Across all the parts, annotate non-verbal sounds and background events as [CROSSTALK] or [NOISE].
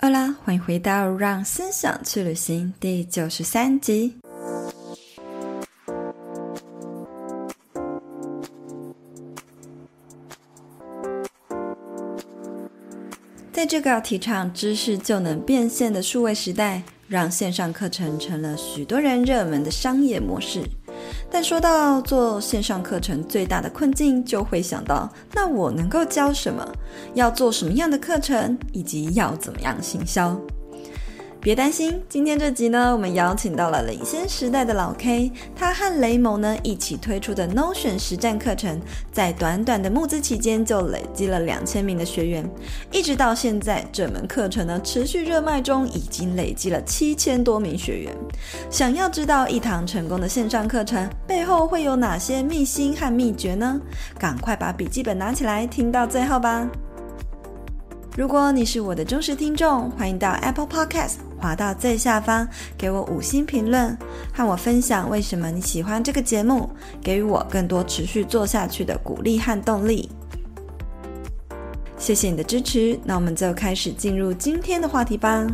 哈喽，欢迎回到《让思想去旅行》第九十三集。在这个提倡知识就能变现的数位时代，让线上课程成了许多人热门的商业模式。但说到做线上课程最大的困境，就会想到，那我能够教什么？要做什么样的课程？以及要怎么样行销？别担心，今天这集呢，我们邀请到了领先时代的老 K，他和雷蒙呢一起推出的 Notion 实战课程，在短短的募资期间就累积了两千名的学员，一直到现在，这门课程呢持续热卖中，已经累积了七千多名学员。想要知道一堂成功的线上课程背后会有哪些秘辛和秘诀呢？赶快把笔记本拿起来，听到最后吧。如果你是我的忠实听众，欢迎到 Apple Podcast。滑到最下方，给我五星评论，和我分享为什么你喜欢这个节目，给予我更多持续做下去的鼓励和动力。谢谢你的支持，那我们就开始进入今天的话题吧。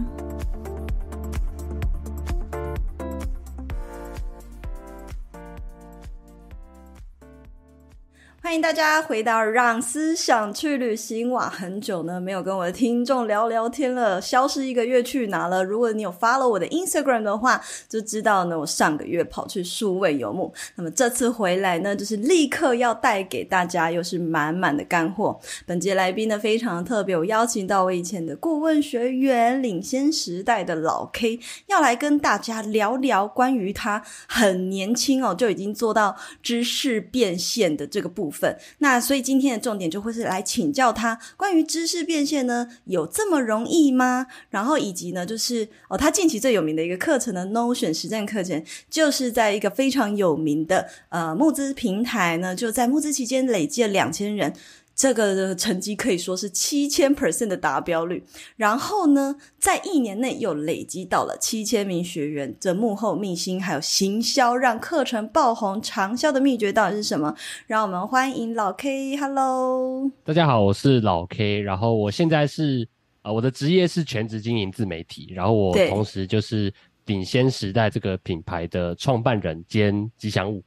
欢迎大家回到《让思想去旅行》哇，很久呢没有跟我的听众聊聊天了，消失一个月去哪了？如果你有 follow 我的 Instagram 的话，就知道呢，我上个月跑去数位游牧。那么这次回来呢，就是立刻要带给大家又是满满的干货。本节来宾呢非常特别，我邀请到我以前的顾问学员，领先时代的老 K，要来跟大家聊聊关于他很年轻哦就已经做到知识变现的这个部分。那所以今天的重点就会是来请教他关于知识变现呢，有这么容易吗？然后以及呢，就是哦，他近期最有名的一个课程呢，Notion 实战课程，就是在一个非常有名的呃募资平台呢，就在募资期间累计了两千人。这个的成绩可以说是七千 percent 的达标率，然后呢，在一年内又累积到了七千名学员。这幕后秘辛还有行销让课程爆红长销的秘诀到底是什么？让我们欢迎老 K，Hello，大家好，我是老 K，然后我现在是呃，我的职业是全职经营自媒体，然后我同时就是领先时代这个品牌的创办人兼吉祥物。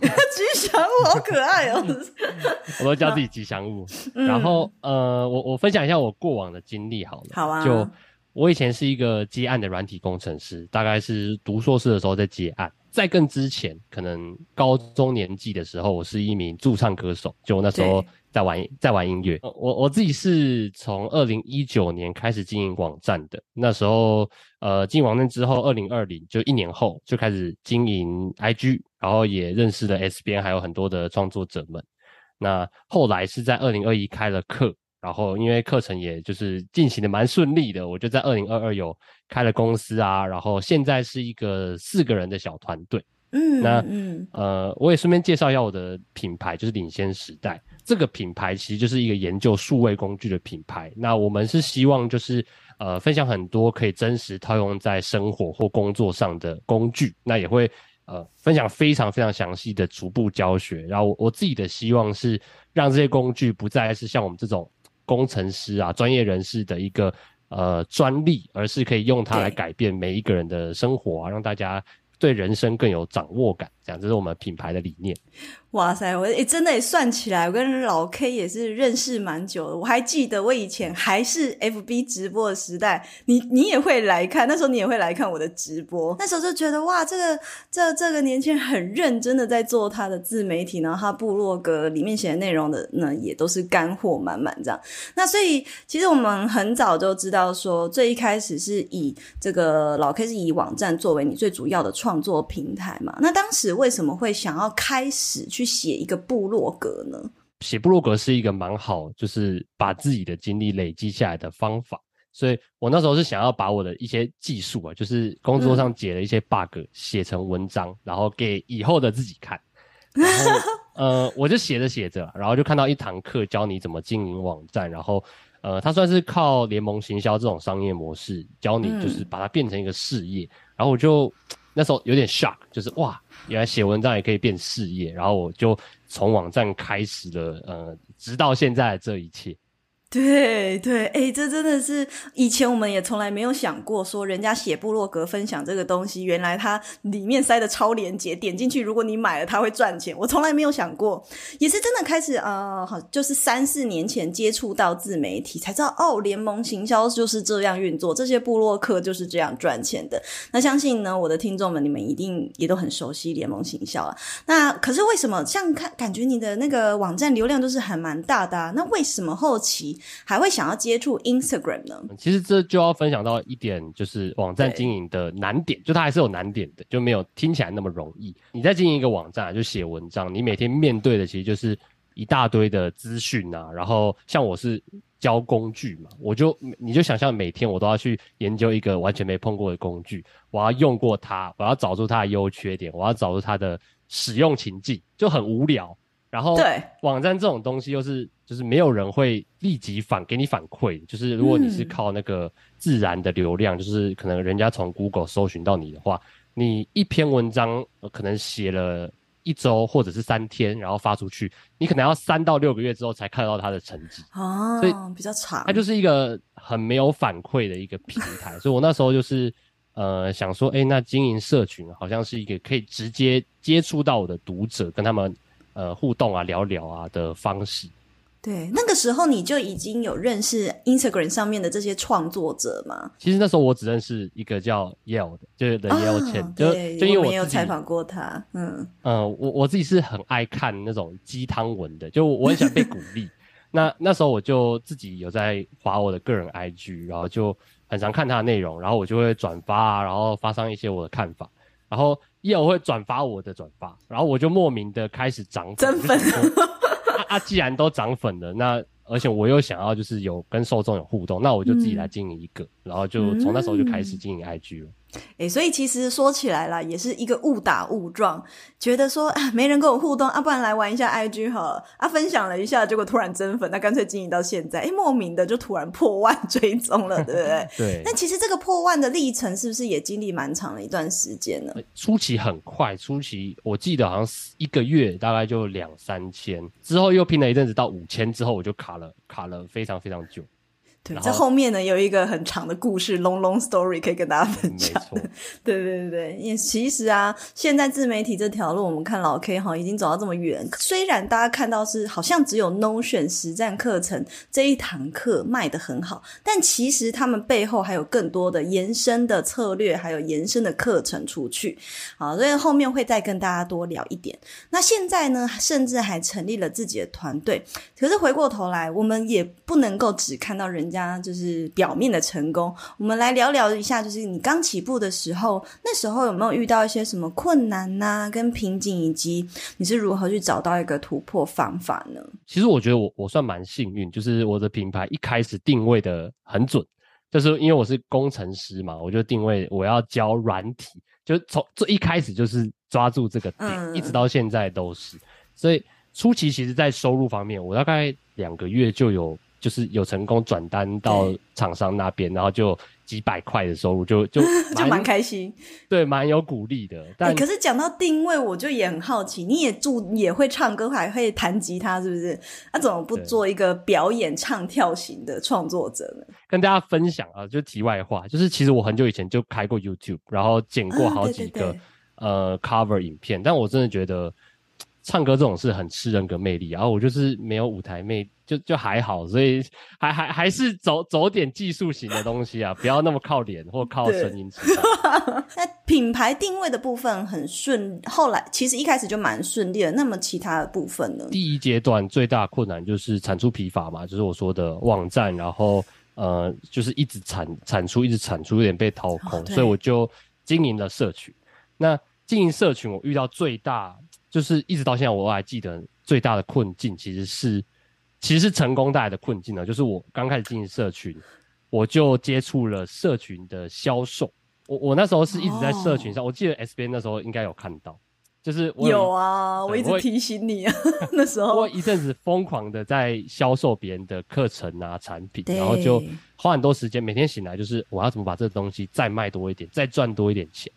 [LAUGHS] 吉祥物好可爱哦！[LAUGHS] 我都叫自己吉祥物。嗯、然后呃，我我分享一下我过往的经历好了。好啊。就我以前是一个接案的软体工程师，大概是读硕士的时候在接案。在更之前，可能高中年纪的时候，我是一名驻唱歌手。就那时候在玩在玩音乐。我我自己是从二零一九年开始经营网站的。那时候呃，进网站之后，二零二零就一年后就开始经营 IG。然后也认识了 S 边，还有很多的创作者们。那后来是在二零二一开了课，然后因为课程也就是进行的蛮顺利的，我就在二零二二有开了公司啊。然后现在是一个四个人的小团队。嗯，那嗯呃，我也顺便介绍一下我的品牌，就是领先时代这个品牌，其实就是一个研究数位工具的品牌。那我们是希望就是呃分享很多可以真实套用在生活或工作上的工具，那也会。呃，分享非常非常详细的逐步教学，然后我我自己的希望是让这些工具不再是像我们这种工程师啊、专业人士的一个呃专利，而是可以用它来改变每一个人的生活啊，让大家对人生更有掌握感。这样，这是我们品牌的理念。哇塞，我诶、真的也算起来，我跟老 K 也是认识蛮久的。我还记得我以前还是 FB 直播的时代，你你也会来看，那时候你也会来看我的直播。那时候就觉得哇，这个这这个年轻人很认真的在做他的自媒体，然后他部落格里面写的内容的呢，也都是干货满满这样。那所以其实我们很早就知道说，最一开始是以这个老 K 是以网站作为你最主要的创作平台嘛。那当时为什么会想要开始去去写一个部落格呢？写部落格是一个蛮好，就是把自己的经历累积下来的方法。所以我那时候是想要把我的一些技术啊，就是工作上解了一些 bug 写成文章，嗯、然后给以后的自己看。[LAUGHS] 然后呃，我就写着写着，然后就看到一堂课教你怎么经营网站，然后呃，它算是靠联盟行销这种商业模式教你，就是把它变成一个事业。嗯、然后我就。那时候有点 shock，就是哇，原来写文章也可以变事业，然后我就从网站开始了，呃，直到现在这一切。对对，哎，这真的是以前我们也从来没有想过，说人家写部落格分享这个东西，原来它里面塞的超连接，点进去如果你买了，它会赚钱。我从来没有想过，也是真的开始啊，好，就是三四年前接触到自媒体，才知道哦，联盟行销就是这样运作，这些部落客就是这样赚钱的。那相信呢，我的听众们，你们一定也都很熟悉联盟行销啊。那可是为什么像看感觉你的那个网站流量都是还蛮大的啊？那为什么后期还会想要接触 Instagram 呢？其实这就要分享到一点，就是网站经营的难点，就它还是有难点的，就没有听起来那么容易。你在经营一个网站，就写文章，你每天面对的其实就是一大堆的资讯啊。然后像我是教工具嘛，我就你就想象每天我都要去研究一个完全没碰过的工具，我要用过它，我要找出它的优缺点，我要找出它的使用情境，就很无聊。然后，对网站这种东西又是就是没有人会立即反给你反馈，就是如果你是靠那个自然的流量，嗯、就是可能人家从 Google 搜寻到你的话，你一篇文章可能写了一周或者是三天，然后发出去，你可能要三到六个月之后才看到它的成绩哦，所以比较长。它就是一个很没有反馈的一个平台，所以我那时候就是呃想说，哎，那经营社群好像是一个可以直接接触到我的读者，跟他们。呃，互动啊，聊聊啊的方式。对，那个时候你就已经有认识 Instagram 上面的这些创作者吗？其实那时候我只认识一个叫 Yale 的，就是 The Yale Chen，哦，就就因为我没有采访过他。嗯嗯，呃，我我自己是很爱看那种鸡汤文的，就我很喜欢被鼓励。[LAUGHS] 那那时候我就自己有在划我的个人 IG，然后就很常看他的内容，然后我就会转发啊，然后发上一些我的看法，然后。也有会转发我的转发，然后我就莫名的开始涨粉。啊，啊！既然都涨粉了，那而且我又想要就是有跟受众有互动，那我就自己来经营一个，嗯、然后就从那时候就开始经营 IG 了。哎、欸，所以其实说起来啦，也是一个误打误撞，觉得说啊，没人跟我互动啊，不然来玩一下 IG 好了啊，分享了一下，结果突然增粉，那干脆经营到现在，哎、欸，莫名的就突然破万追踪了，对不对？[LAUGHS] 对。那其实这个破万的历程，是不是也经历蛮长的一段时间呢？初期很快，初期我记得好像是一个月大概就两三千，之后又拼了一阵子到五千，之后我就卡了，卡了非常非常久。对，这后面呢有一个很长的故事，long long story 可以跟大家分享。[LAUGHS] 对对对对，也其实啊，现在自媒体这条路，我们看老 K 哈已经走到这么远。虽然大家看到是好像只有 Notion 实战课程这一堂课卖得很好，但其实他们背后还有更多的延伸的策略，还有延伸的课程出去。好，所以后面会再跟大家多聊一点。那现在呢，甚至还成立了自己的团队。可是回过头来，我们也不能够只看到人家就是表面的成功，我们来聊聊一下，就是你刚起步的时候，那时候有没有遇到一些什么困难呐、啊，跟瓶颈，以及你是如何去找到一个突破方法呢？其实我觉得我我算蛮幸运，就是我的品牌一开始定位的很准，就是因为我是工程师嘛，我就定位我要教软体，就从最一开始就是抓住这个点，嗯、一直到现在都是，所以初期其实在收入方面，我大概两个月就有。就是有成功转单到厂商那边，然后就几百块的收入，就就 [LAUGHS] 就蛮开心，对，蛮有鼓励的。但、欸、可是讲到定位，我就也很好奇，你也住也会唱歌，还会弹吉他，是不是？那、啊、怎么不做一个表演唱跳型的创作者呢？跟大家分享啊，就题外话，就是其实我很久以前就开过 YouTube，然后剪过好几个、呃 cover 影片，但我真的觉得。唱歌这种事很吃人格魅力，然后我就是没有舞台魅，就就还好，所以还还还是走走点技术型的东西啊，不要那么靠脸或靠声音。[LAUGHS] 那品牌定位的部分很顺，后来其实一开始就蛮顺利的。那么其他的部分呢？第一阶段最大困难就是产出疲乏嘛，就是我说的网站，然后呃，就是一直产产出，一直产出，有点被掏空，哦、所以我就经营了社群。那经营社群，我遇到最大。就是一直到现在，我还记得最大的困境其实是，其实是成功带来的困境呢。就是我刚开始经营社群，我就接触了社群的销售。我我那时候是一直在社群上，哦、我记得 S B 那时候应该有看到，就是我有，有啊，我一直提醒你啊，[LAUGHS] 那时候我一阵子疯狂的在销售别人的课程啊产品，然后就花很多时间，每天醒来就是我要怎么把这个东西再卖多一点，再赚多一点钱。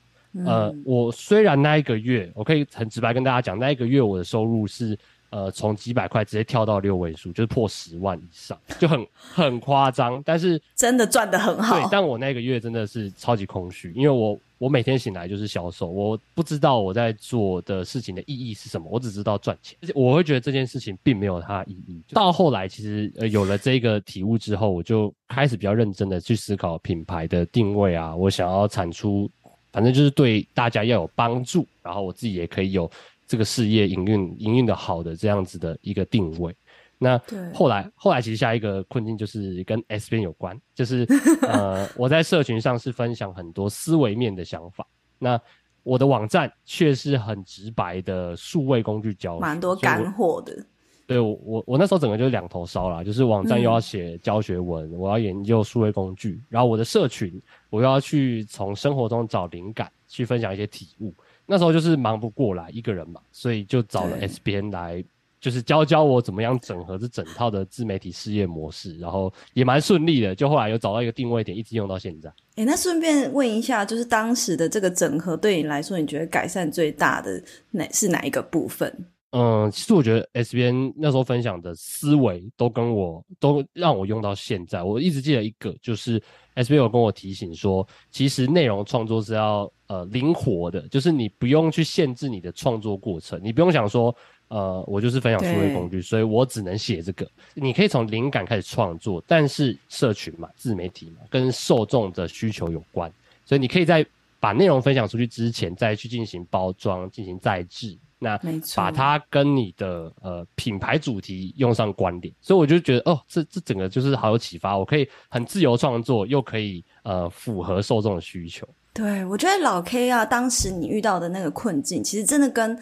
呃，我虽然那一个月，我可以很直白跟大家讲，那一个月我的收入是呃，从几百块直接跳到六位数，就是破十万以上，就很很夸张。但是真的赚得很好。对，但我那个月真的是超级空虚，因为我我每天醒来就是销售，我不知道我在做的事情的意义是什么，我只知道赚钱。我会觉得这件事情并没有它的意义。到后来，其实呃有了这个体悟之后，我就开始比较认真的去思考品牌的定位啊，我想要产出，反正就是对大家要有帮助，然后我自己也可以有。这个事业营运营运的好的这样子的一个定位，那后来后来其实下一个困境就是跟 S 边有关，就是 [LAUGHS] 呃我在社群上是分享很多思维面的想法，那我的网站却是很直白的数位工具教学，蛮多干货的。对我我我那时候整个就是两头烧啦，就是网站又要写教学文，嗯，我要研究数位工具，然后我的社群我又要去从生活中找灵感，去分享一些体悟。那时候就是忙不过来一个人嘛，所以就找了 SBN 来，就是教教我怎么样整合这整套的自媒体事业模式，然后也蛮顺利的。就后来又找到一个定位点，一直用到现在。诶、欸、那顺便问一下，就是当时的这个整合对你来说，你觉得改善最大的哪是哪一个部分？嗯，其实我觉得 S B N 那时候分享的思维都跟我都让我用到现在。我一直记得一个，就是 S 编有跟我提醒说，其实内容创作是要呃灵活的，就是你不用去限制你的创作过程，你不用想说呃我就是分享数位工具，所以我只能写这个。你可以从灵感开始创作，但是社群嘛，自媒体嘛，跟受众的需求有关，所以你可以在把内容分享出去之前，再去进行包装，进行再制。那把它跟你的呃品牌主题用上关联，所以我就觉得哦，这这整个就是好有启发，我可以很自由创作，又可以呃符合受众的需求。对，我觉得老 K 啊，当时你遇到的那个困境，其实真的跟。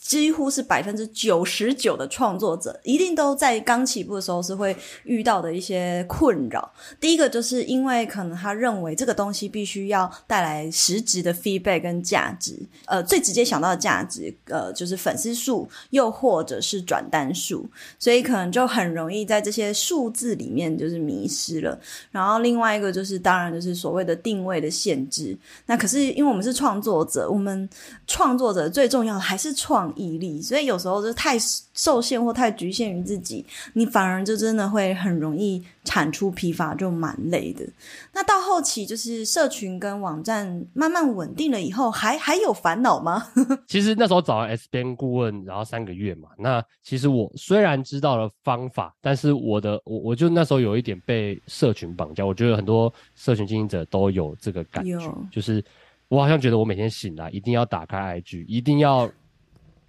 几乎是百分之九十九的创作者，一定都在刚起步的时候是会遇到的一些困扰。第一个就是因为可能他认为这个东西必须要带来实质的 feedback 跟价值，呃，最直接想到的价值，呃，就是粉丝数，又或者是转单数，所以可能就很容易在这些数字里面就是迷失了。然后另外一个就是，当然就是所谓的定位的限制。那可是因为我们是创作者，我们创作者最重要的还是创。毅力，所以有时候就太受限或太局限于自己，你反而就真的会很容易产出疲乏，就蛮累的。那到后期就是社群跟网站慢慢稳定了以后，还还有烦恼吗？[LAUGHS] 其实那时候找了 S 边顾问，然后三个月嘛。那其实我虽然知道了方法，但是我的我我就那时候有一点被社群绑架。我觉得很多社群经营者都有这个感觉，就是我好像觉得我每天醒来一定要打开 IG，一定要。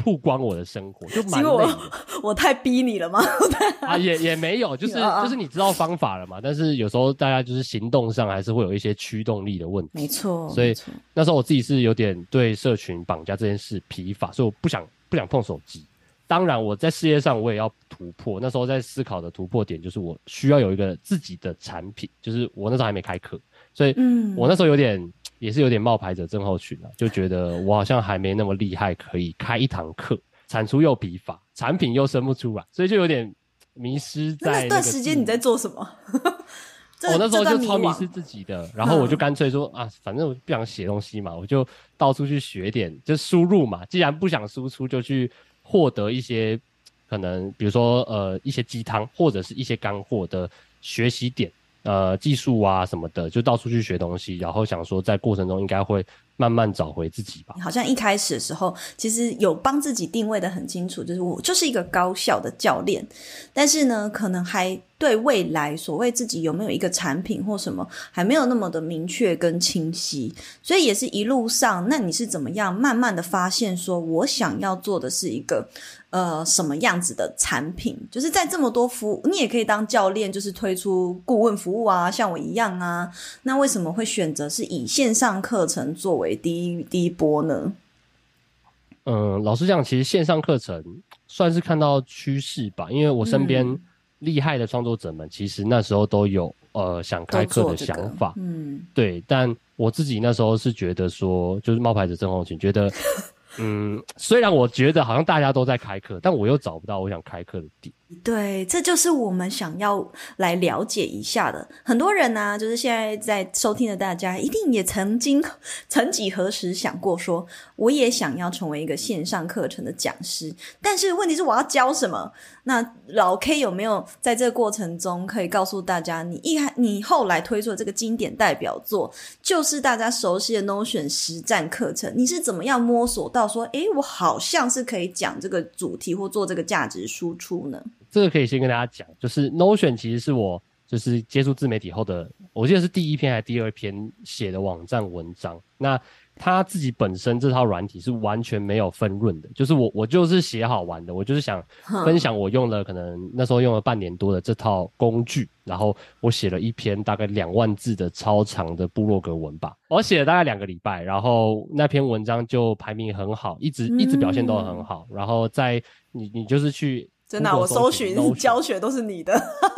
曝光我的生活就蛮累的。我，[LAUGHS] 我太逼你了吗？[LAUGHS] 啊，也也没有，就是 [LAUGHS] 就是你知道方法了嘛。但是有时候大家就是行动上还是会有一些驱动力的问题。没错，所以那时候我自己是有点对社群绑架这件事疲乏，所以我不想不想碰手机。当然我在事业上我也要突破。那时候在思考的突破点就是我需要有一个自己的产品，就是我那时候还没开课，所以我那时候有点。也是有点冒牌者症候群了，就觉得我好像还没那么厉害，可以开一堂课，产出又疲乏，产品又生不出来，所以就有点迷失在那。那段时间你在做什么？我那时候就超迷失自己的，然后我就干脆说啊，反正我不想写东西嘛，我就到处去学点，就输入嘛。既然不想输出，就去获得一些可能，比如说呃一些鸡汤或者是一些干货的学习点。呃，技术啊什么的，就到处去学东西，然后想说在过程中应该会慢慢找回自己吧。好像一开始的时候，其实有帮自己定位的很清楚，就是我就是一个高效的教练，但是呢，可能还对未来所谓自己有没有一个产品或什么，还没有那么的明确跟清晰，所以也是一路上，那你是怎么样慢慢的发现，说我想要做的是一个。呃，什么样子的产品？就是在这么多服务，你也可以当教练，就是推出顾问服务啊，像我一样啊。那为什么会选择是以线上课程作为第一第一波呢？嗯，老实讲，其实线上课程算是看到趋势吧，因为我身边厉害的创作者们，其实那时候都有呃想开课的想法，这个。嗯，对。但我自己那时候是觉得说，就是冒牌者郑红琴，觉得。[LAUGHS] 嗯，虽然我觉得好像大家都在开课，但我又找不到我想开课的点。对，这就是我们想要来了解一下的。很多人呢、就是现在在收听的大家，一定也曾经 [LAUGHS] 曾几何时想过说，我也想要成为一个线上课程的讲师。但是问题是，我要教什么？那老 K 有没有在这个过程中可以告诉大家，你一你后来推出的这个经典代表作，就是大家熟悉的 Notion 实战课程？你是怎么样摸索到说，诶，我好像是可以讲这个主题或做这个价值输出呢？这个可以先跟大家讲，就是 Notion 其实是我就是接触自媒体后的，我记得是第一篇还是第二篇写的网站文章。那他自己本身这套软体是完全没有分润的，就是我我就是写好玩的，我就是想分享我用了可能那时候用了半年多的这套工具，然后我写了一篇大概两万字的超长的部落格文吧，我写了大概两个礼拜，然后那篇文章就排名很好，一直一直表现都很好，然后在你你就是去。真的、啊，我搜寻教学都是你的。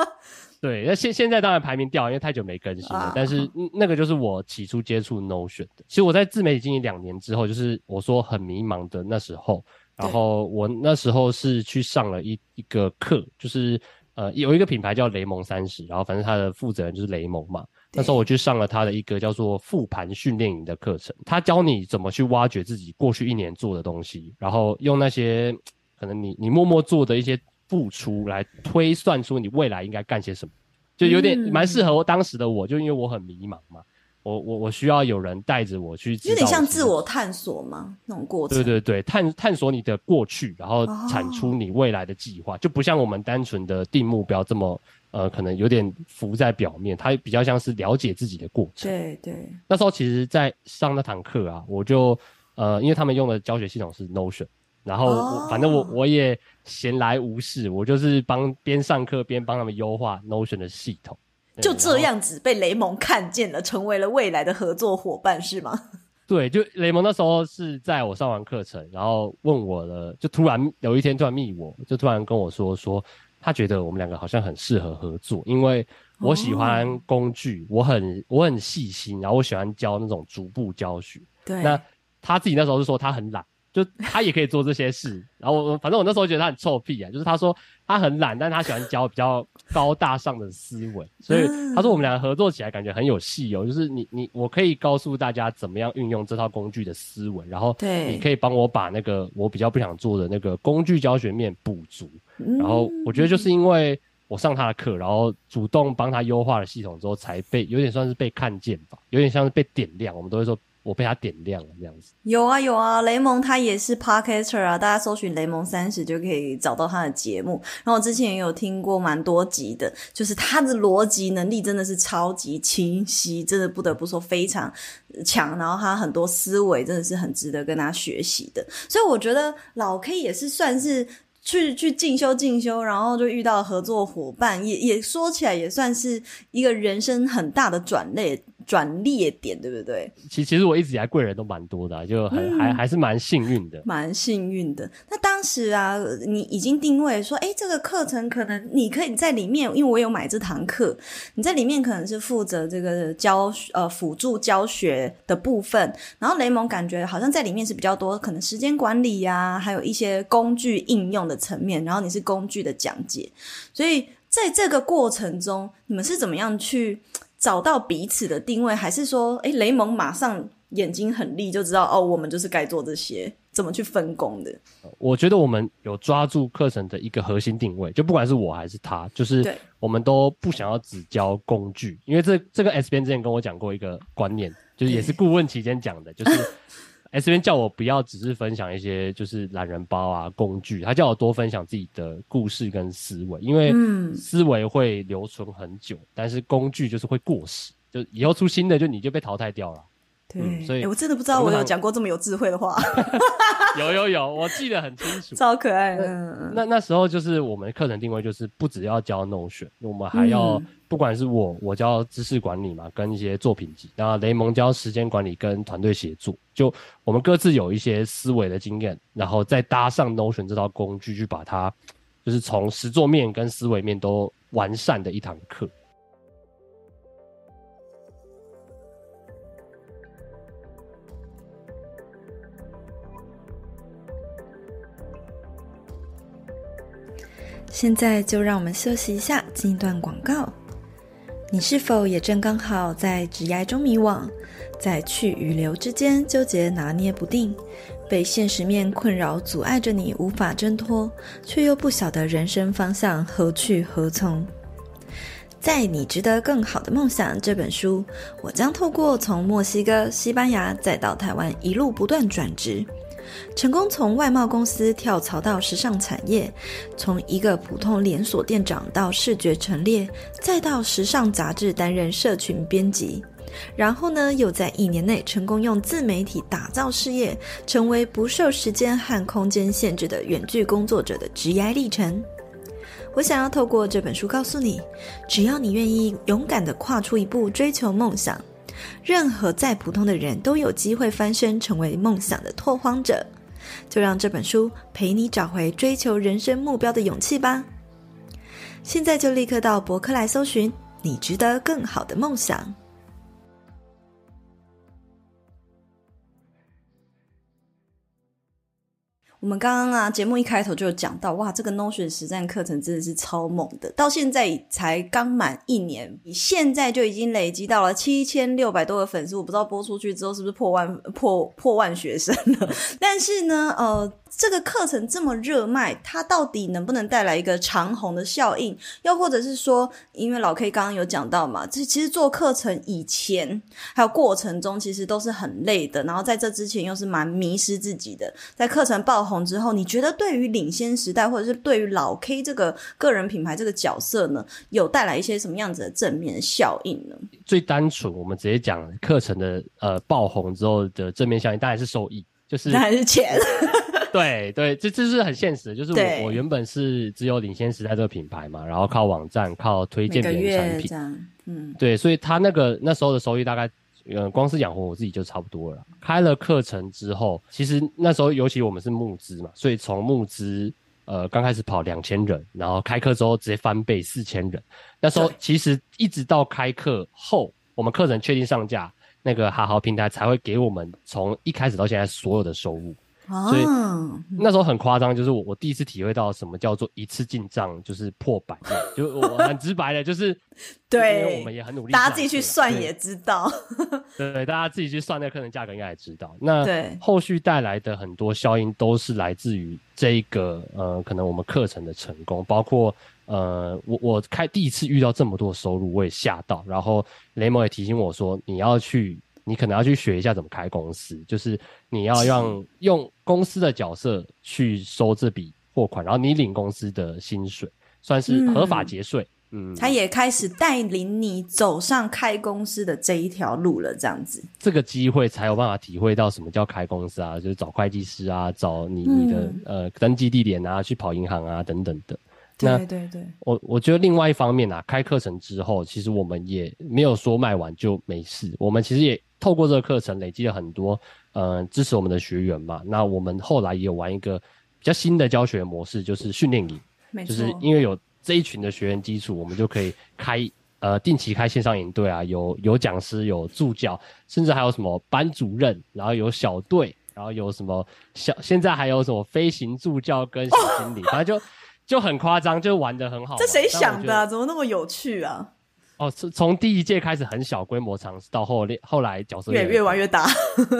[LAUGHS] 对，那现现在当然排名掉，因为太久没更新了。啊、但是那个就是我起初接触 Notion 的。其实我在自媒体经营两年之后，就是我说很迷茫的那时候，然后我那时候是去上了一一个课，就是呃有一个品牌叫雷蒙三十，然后反正他的负责人就是雷蒙嘛。那时候我去上了他的一个叫做复盘训练营的课程，他教你怎么去挖掘自己过去一年做的东西，然后用那些。可能你你默默做的一些付出来推算出你未来应该干些什么，就有点蛮适合我当时的我，就因为我很迷茫嘛，我我我需要有人带着我去，有点像自我探索嘛，那种过程。对对对，探探索你的过去，然后产出你未来的计划，就不像我们单纯的定目标这么呃，可能有点浮在表面，它比较像是了解自己的过程。对对，那时候其实，在上那堂课啊，我就呃，因为他们用的教学系统是 Notion。然后我反正我我也闲来无事，我就是帮边上课边帮他们优化 Notion 的系统，就这样子被雷蒙看见了，成为了未来的合作伙伴，是吗？[LAUGHS] 对，就雷蒙那时候是在我上完课程，然后问我了，就突然有一天突然密我，就突然跟我说说他觉得我们两个好像很适合合作，因为我喜欢工具，我很我很细心，然后我喜欢教那种逐步教学。对，那他自己那时候是说他很懒。就他也可以做这些事，然后我反正我那时候觉得他很臭屁啊，就是他说他很懒，但他喜欢教比较高大上的思维，所以他说我们两个合作起来感觉很有戏哦，就是你你我可以告诉大家怎么样运用这套工具的思维，然后你可以帮我把那个我比较不想做的那个工具教学面补足，然后我觉得就是因为我上他的课，然后主动帮他优化了系统之后，才被有点算是被看见吧，有点像是被点亮，我们都会说。我被他点亮了，这样子。有啊有啊，雷蒙他也是 Podcaster 啊，大家搜寻雷蒙三十就可以找到他的节目。然后我之前也有听过蛮多集的，就是他的逻辑能力真的是超级清晰，真的不得不说非常强。然后他很多思维真的是很值得跟他学习的。所以我觉得老 K 也是算是去去进修进修，然后就遇到合作伙伴，也也说起来也算是一个人生很大的转捩。转捩点对不对？其其实我一直以来贵人都蛮多的，啊，就很、嗯、还还是蛮幸运的，蛮幸运的。那当时啊，你已经定位说，诶，这个课程可能你可以在里面，因为我有买这堂课，你在里面可能是负责这个教呃辅助教学的部分。然后雷蒙感觉好像在里面是比较多，可能时间管理呀，啊，还有一些工具应用的层面。然后你是工具的讲解，所以在这个过程中，你们是怎么样去？找到彼此的定位，还是说，哎，雷蒙马上眼睛很利，就知道哦，我们就是该做这些，怎么去分工的？我觉得我们有抓住课程的一个核心定位，就不管是我还是他，就是我们都不想要只教工具，因为这这个 S 边之前跟我讲过一个观念，就是也是顾问期间讲的，就是。S 边叫我不要只是分享一些就是懒人包啊工具，他叫我多分享自己的故事跟思维，因为思维会留存很久，但是工具就是会过时，就以后出新的就你就被淘汰掉了。对，嗯、所以、欸、我真的不知道我有讲过这么有智慧的话。有 [LAUGHS] 有有，[LAUGHS] 我记得很清楚，超可爱。嗯，那那时候就是我们课程定位就是不只要教 Notion，我们还要、嗯、不管是我我教知识管理嘛，跟一些作品集，然后雷蒙教时间管理跟团队协作，就我们各自有一些思维的经验，然后再搭上 Notion 这套工具，去把它就是从实作面跟思维面都完善的一堂课。现在就让我们休息一下，进一段广告。你是否也正刚好在职涯中迷惘，在去与留之间纠结拿捏不定，被现实面困扰阻碍着你无法挣脱，却又不晓得人生方向何去何从？在《你值得更好的梦想》这本书，我将透过从墨西哥、西班牙再到台湾一路不断转职。成功从外贸公司跳槽到时尚产业，从一个普通连锁店长到视觉陈列，再到时尚杂志担任社群编辑，然后呢，又在一年内成功用自媒体打造事业，成为不受时间和空间限制的远距工作者的职业历程。我想要透过这本书告诉你，只要你愿意勇敢地跨出一步，追求梦想。任何再普通的人都有机会翻身，成为梦想的拓荒者。就让这本书陪你找回追求人生目标的勇气吧。现在就立刻到博客来搜寻“你值得更好的梦想”。我们刚刚啊，节目一开头就有讲到，哇，这个 Notion 实战课程真的是超猛的，到现在才刚满一年，现在就已经累积到了七千六百多个粉丝，我不知道播出去之后是不是破万破破万学生了，[LAUGHS] 但是呢，呃。这个课程这么热卖，它到底能不能带来一个长红的效应？又或者是说，因为老 K 刚刚有讲到嘛，这其实做课程以前还有过程中，其实都是很累的。然后在这之前又是蛮迷失自己的。在课程爆红之后，你觉得对于领先时代，或者是对于老 K 这个个人品牌这个角色呢，有带来一些什么样子的正面效应呢？最单纯，我们直接讲课程的呃爆红之后的正面效应，当然是收益，就是 [LAUGHS] 当然是钱。对对，这这是很现实的，就是我我原本是只有领先时代这个品牌嘛，然后靠网站靠推荐别人产品，嗯，对，所以他那个那时候的收益大概，嗯，光是养活我自己就差不多了。开了课程之后，其实那时候尤其我们是募资嘛，所以从募资呃刚开始跑两千人，然后开课之后直接翻倍四千人。那时候其实一直到开课后，我们课程确定上架，那个好好平台才会给我们从一开始到现在所有的收入。所以那时候很夸张，就是我我第一次体会到什么叫做一次进账就是破百，就我很直白的，就是 [LAUGHS] 对，因为我们也很努力，大家自己去算也知道，对，[LAUGHS] 对，大家自己去算那个课程价格应该也知道。那后续带来的很多效应都是来自于这个呃，可能我们课程的成功，包括呃，我我开第一次遇到这么多收入，我也吓到。然后雷蒙也提醒我说，你要去。你可能要去学一下怎么开公司，就是你要让用公司的角色去收这笔货款，然后你领公司的薪水，算是合法节税。嗯，他也开始带领你走上开公司的这一条路了，这样子。这个机会才有办法体会到什么叫开公司啊，就是找会计师啊，找你你的、嗯、呃登记地点啊，去跑银行啊等等的。那对对对，我我觉得另外一方面啊，开课程之后，其实我们也没有说卖完就没事，我们其实也。透过这个课程累积了很多，呃，支持我们的学员嘛。那我们后来也有玩一个比较新的教学模式，就是训练营。没错。就是因为有这一群的学员基础，我们就可以开呃定期开线上营队啊，有有讲师，有助教，甚至还有什么班主任，然后有小队，然后有什么小，现在还有什么飞行助教跟小经理，哦、反正就就很夸张，就玩的很好。这谁想的、啊？怎么那么有趣啊？哦，从从第一届开始很小规模尝试，到后后来角色越越玩越大。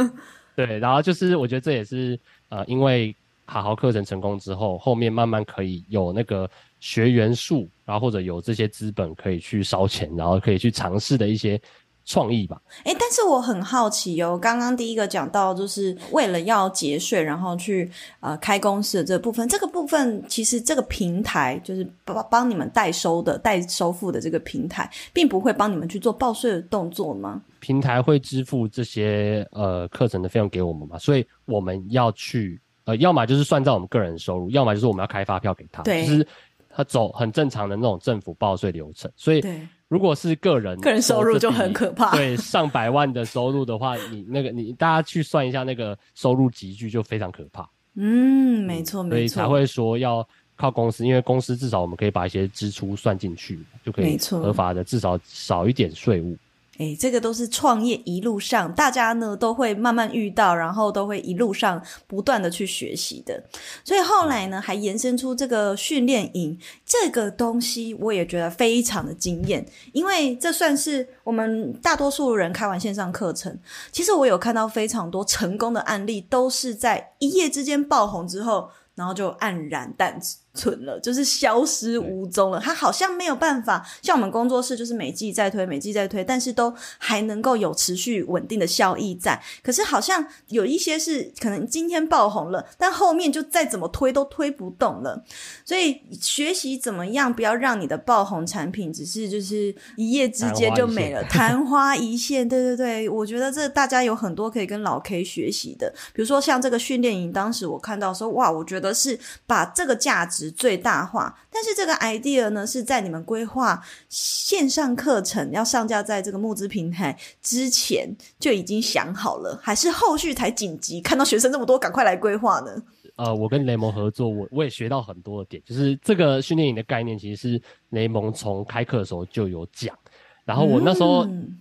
[LAUGHS] 对，然后就是我觉得这也是呃，因为好好课程成功之后，后面慢慢可以有那个学员数，然后或者有这些资本可以去烧钱，然后可以去尝试的一些。创意吧，诶，但是我很好奇哦。刚刚第一个讲到，就是为了要节税，然后去呃开公司的这个部分，这个部分其实这个平台就是帮帮你们代收的、代收付的这个平台，并不会帮你们去做报税的动作吗？平台会支付这些呃课程的费用给我们嘛？所以我们要去呃，要么就是算在我们个人收入，要么就是我们要开发票给他，对，就是他走很正常的那种政府报税流程，所以。对如果是个人个人收入就很可怕，对上百万的收入的话，你那个你大家去算一下那个收入集聚就非常可怕。嗯，没错没错，所以才会说要靠公司，因为公司至少我们可以把一些支出算进去，就可以合法的至少少一点税务。诶，这个都是创业一路上，大家呢都会慢慢遇到，然后都会一路上不断的去学习的。所以后来呢，还延伸出这个训练营这个东西，我也觉得非常的惊艳，因为这算是我们大多数人开完线上课程，其实我有看到非常多成功的案例，都是在一夜之间爆红之后，然后就黯然淡。存了，就是消失无踪了。他好像没有办法像我们工作室，就是每季在推，每季在推，但是都还能够有持续稳定的效益在。可是好像有一些是可能今天爆红了，但后面就再怎么推都推不动了。所以学习怎么样，不要让你的爆红产品只是就是一夜之间就没了，昙花一现。对对对，我觉得这大家有很多可以跟老 K 学习的，比如说像这个训练营，当时我看到说，哇，我觉得是把这个价值。最大化，但是这个 idea 呢，是在你们规划线上课程要上架在这个募资平台之前就已经想好了，还是后续才紧急看到学生这么多，赶快来规划呢？呃，我跟雷蒙合作，我我也学到很多的点，就是这个训练营的概念，其实是雷蒙从开课的时候就有讲，然后我那时候、嗯、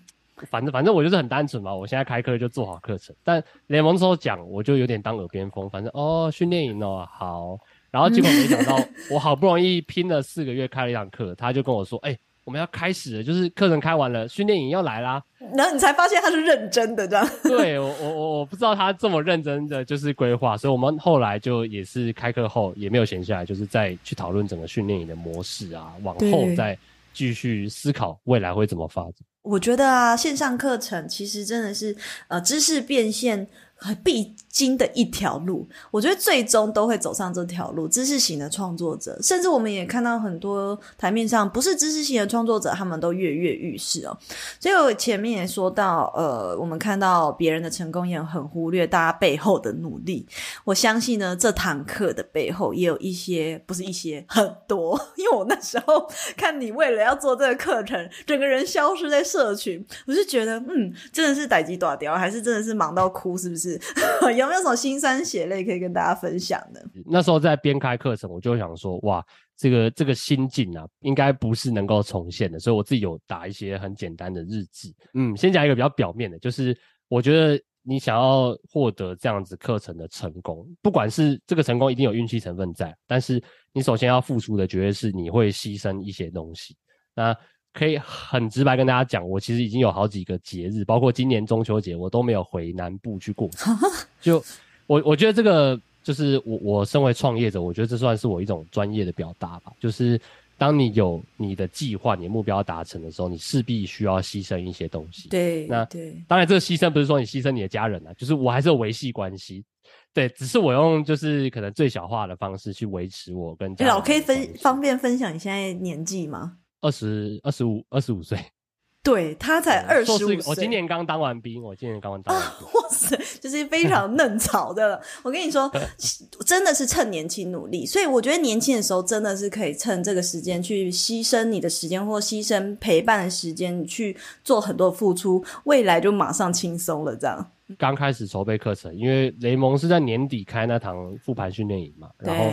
反正反正我就是很单纯嘛，我现在开课就做好课程，但雷蒙那时候讲，我就有点当耳边风，反正哦，训练营哦，好。然后结果没想到，[LAUGHS] 我好不容易拼了四个月开了一堂课，他就跟我说：“哎、欸，我们要开始了，就是课程开完了，训练营要来啦。[LAUGHS] ”然后你才发现他是认真的，这样。[LAUGHS] 对，我我我我不知道他这么认真的就是规划，所以我们后来就也是开课后也没有闲下来，就是再去讨论整个训练营的模式啊，往后再继续思考未来会怎么发展。我觉得啊，线上课程其实真的是呃知识变现。必经的一条路，我觉得最终都会走上这条路。知识型的创作者，甚至我们也看到很多台面上不是知识型的创作者，他们都跃跃欲试哦。所以我前面也说到，呃，我们看到别人的成功，也很忽略大家背后的努力。我相信呢，这堂课的背后也有一些，不是一些，很多。[LAUGHS] 因为我那时候看你为了要做这个课程，整个人消失在社群，我就觉得，嗯，真的是代志大条，还是真的是忙到哭，是不是？有没有什么辛酸血泪可以跟大家分享的？那时候在边开课程，我就想说，哇，这个这个心境啊，应该不是能够重现的，所以我自己有打一些很简单的日记。嗯，先讲一个比较表面的，就是我觉得你想要获得这样子课程的成功，不管是这个成功一定有运气成分在，但是你首先要付出的，绝对是你会牺牲一些东西。那可以很直白跟大家讲，我其实已经有好几个节日，包括今年中秋节，我都没有回南部去过。就我我觉得这个就是我我身为创业者，我觉得这算是我一种专业的表达吧。就是当你有你的计划、你的目标达成的时候，你势必需要牺牲一些东西。对，那对，当然这个牺牲不是说你牺牲你的家人啊，就是我还是有维系关系。对，只是我用就是可能最小化的方式去维持我跟家人。老 K 分方便分享你现在年纪吗？二十二十五二十五岁，[LAUGHS] 对，他才二十五岁。我今年刚当完兵，我今年刚完当完兵。哇塞，就是非常嫩草的。我跟你说，[LAUGHS] 真的是趁年轻努力。所以我觉得年轻的时候真的是可以趁这个时间去牺牲你的时间，或牺牲陪伴的时间去做很多付出，未来就马上轻松了。这样。刚开始筹备课程，因为雷蒙是在年底开那堂复盘训练营嘛，然后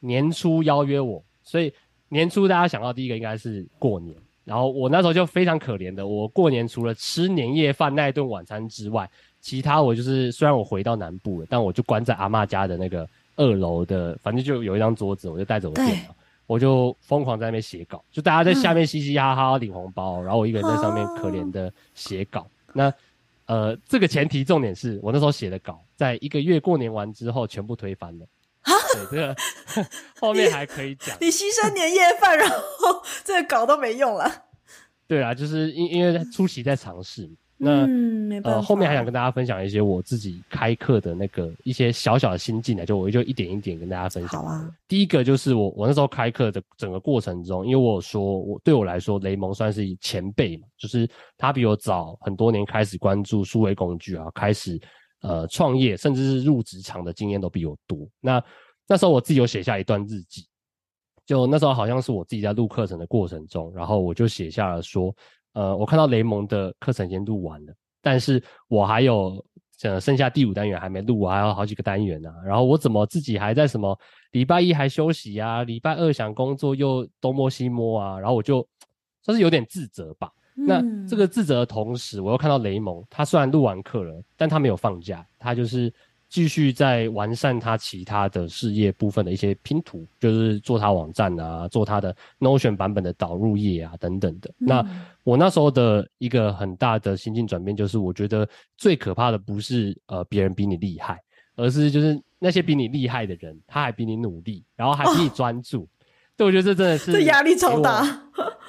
年初邀约我，所以。年初大家想到第一个应该是过年，然后我那时候就非常可怜的，我过年除了吃年夜饭那一顿晚餐之外，其他我就是虽然我回到南部了，但我就关在阿嬷家的那个二楼的，反正就有一张桌子，我就带着我电脑，[LAUGHS] 我就疯狂在那边写稿，就大家在下面嘻嘻哈哈领红包，然后我一个人在上面可怜的写稿。那呃，这个前提重点是我那时候写的稿，在一个月过年完之后全部推翻了。啊，对，这个 [LAUGHS] 后面还可以讲。[LAUGHS] 你牺牲年夜饭，然后 [LAUGHS] 这个稿都没用了。对啊，就是因因为初期在尝试。那、嗯、呃，后面还想跟大家分享一些我自己开课的那个一些小小的心境呢，就我就一点一点跟大家分享。好啊。第一个就是我我那时候开课的整个过程中，因为我有说我对我来说，雷蒙算是前辈嘛，就是他比我早很多年开始关注数位工具啊，开始。呃，创业甚至是入职场的经验都比我多。那那时候我自己有写下一段日记，就那时候好像是我自己在录课程的过程中，然后我就写下了说，呃，我看到雷蒙的课程已经录完了，但是我还有呃剩下第五单元还没录，我还有好几个单元呢、啊。然后我怎么自己还在什么礼拜一还休息啊，礼拜二想工作又东摸西摸啊，然后我就算是有点自责吧。那这个自责的同时，我又看到雷蒙，他虽然录完课了，但他没有放假，他就是继续在完善他其他的事业部分的一些拼图，就是做他网站啊，做他的 Notion 版本的导入页啊等等的。嗯、那我那时候的一个很大的心境转变，就是我觉得最可怕的不是呃别人比你厉害，而是就是那些比你厉害的人，他还比你努力，然后还比你专注。哦 [LAUGHS] 对，我觉得这真的是这压力超大。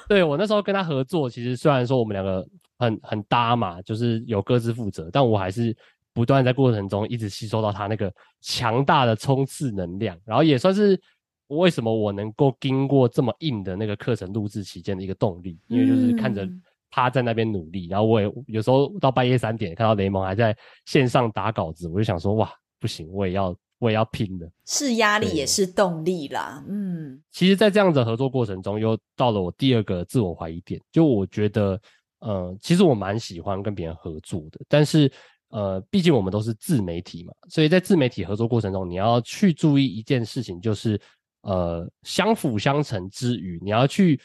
对，我那时候跟他合作，其实虽然说我们两个很很搭嘛，就是有各自负责，但我还是不断在过程中一直吸收到他那个强大的冲刺能量，然后也算是为什么我能够经过这么硬的那个课程录制期间的一个动力，因为就是看着他在那边努力，然后我也有时候到半夜三点看到雷蒙还在线上打稿子，我就想说哇，不行，我也要。我也要拼的，是压力也是动力啦。嗯，其实，在这样的合作过程中，又到了我第二个自我怀疑点。就我觉得，嗯，其实我蛮喜欢跟别人合作的，但是，呃，毕竟我们都是自媒体嘛，所以在自媒体合作过程中，你要去注意一件事情，就是，呃，相辅相成之余，你要去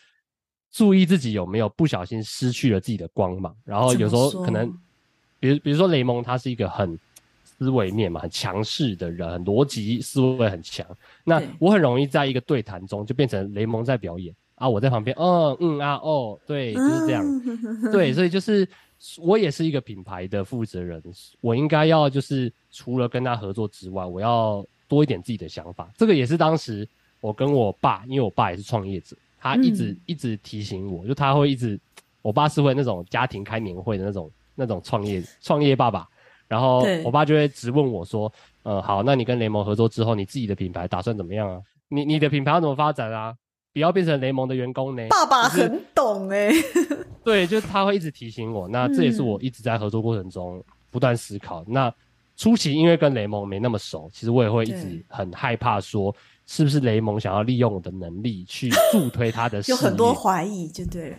注意自己有没有不小心失去了自己的光芒。然后有时候可能，比如，比如说雷蒙，他是一个很。思维面嘛，很强势的人，逻辑思维很强。那我很容易在一个对谈中就变成雷蒙在表演啊，我在旁边，嗯嗯啊哦，对，就是这样。[LAUGHS] 对，所以就是我也是一个品牌的负责人，我应该要就是除了跟他合作之外，我要多一点自己的想法。这个也是当时我跟我爸，因为我爸也是创业者，他一直、嗯、一直提醒我，就他会一直，我爸是会那种家庭开年会的那种那种创业创业爸爸。然后我爸就会直问我说：“呃，好，那你跟雷蒙合作之后，你自己的品牌打算怎么样啊？你你的品牌要怎么发展啊？不要变成雷蒙的员工呢？”爸爸很懂哎、欸，[LAUGHS] 对，就是他会一直提醒我。那这也是我一直在合作过程中不断思考。嗯、那初期因为跟雷蒙没那么熟，其实我也会一直很害怕说。是不是雷蒙想要利用我的能力去助推他的 [LAUGHS] 事业？有很多怀疑，就对了。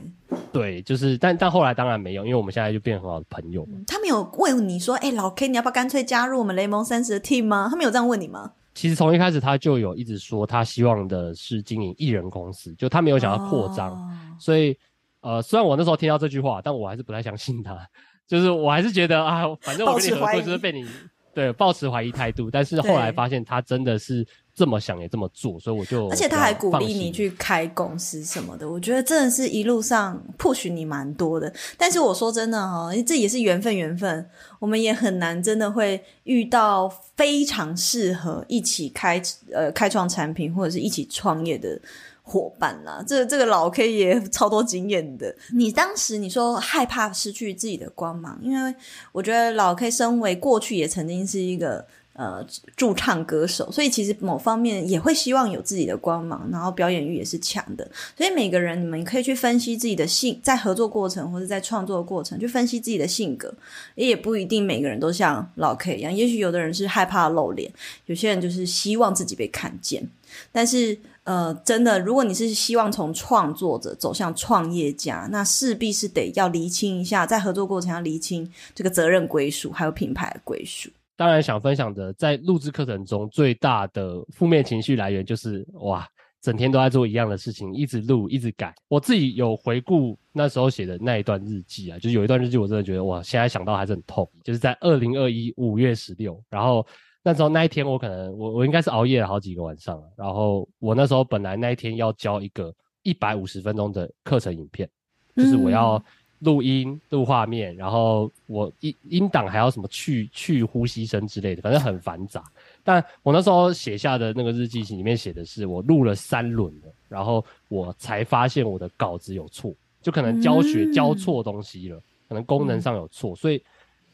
对，就是，但但后来当然没有，因为我们现在就变很好的朋友。嗯、他们有问你说：“哎、欸，老 K，你要不要干脆加入我们雷蒙三十的 team 吗？”他们有这样问你吗？其实从一开始他就有一直说，他希望的是经营艺人公司，就他没有想要扩张。哦、所以，呃，虽然我那时候听到这句话，但我还是不太相信他。[LAUGHS] 就是我还是觉得啊，反正我跟你合作就是被你对抱持怀疑态度。但是后来发现他真的是。这么想也这么做，所以我就，而且他还鼓励你去开公司什么的，我觉得真的是一路上 push 你蛮多的。但是我说真的哈，这也是缘分，缘分，我们也很难真的会遇到非常适合一起开呃开创产品或者是一起创业的伙伴啦。这这个老 K 也超多经验的。你当时你说害怕失去自己的光芒，因为我觉得老 K 身为过去也曾经是一个。呃，驻唱歌手，所以其实某方面也会希望有自己的光芒，然后表演欲也是强的。所以每个人，你们可以去分析自己的性，在合作过程或者在创作的过程，去分析自己的性格。也不一定每个人都像老 K 一样，也许有的人是害怕露脸，有些人就是希望自己被看见。但是，呃，真的，如果你是希望从创作者走向创业家，那势必是得要厘清一下，在合作过程要厘清这个责任归属，还有品牌的归属。当然想分享的，在录制课程中最大的负面情绪来源就是哇，整天都在做一样的事情，一直录，一直改。我自己有回顾那时候写的那一段日记啊，就是有一段日记，我真的觉得哇，现在想到还是很痛。就是在二零二一五月十六，然后那时候那一天我可能我我应该是熬夜了好几个晚上了。然后我那时候本来那一天要交一个一百五十分钟的课程影片，就是我要。嗯录音、录画面，然后我音音档还要什么去去呼吸声之类的，反正很繁杂。但我那时候写下的那个日记里面写的是，我录了三轮了，然后我才发现我的稿子有错，就可能教学教错东西了，嗯、可能功能上有错，所以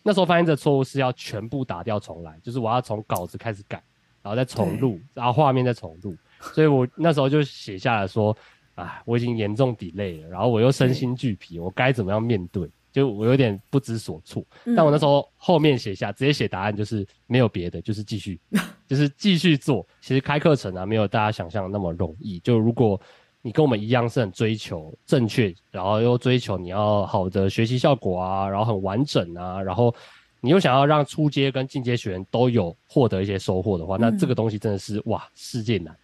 那时候发现这错误是要全部打掉重来，就是我要从稿子开始改，然后再重录，然后画面再重录。所以我那时候就写下来说。啊，我已经严重 delay 了，然后我又身心俱疲，我该怎么样面对？就我有点不知所措。嗯、但我那时候后面写下，直接写答案，就是没有别的，就是继续，[LAUGHS] 就是继续做。其实开课程啊，没有大家想象的那么容易。就如果你跟我们一样是很追求正确，然后又追求你要好的学习效果啊，然后很完整啊，然后你又想要让初阶跟进阶学员都有获得一些收获的话，嗯、那这个东西真的是哇，世界难。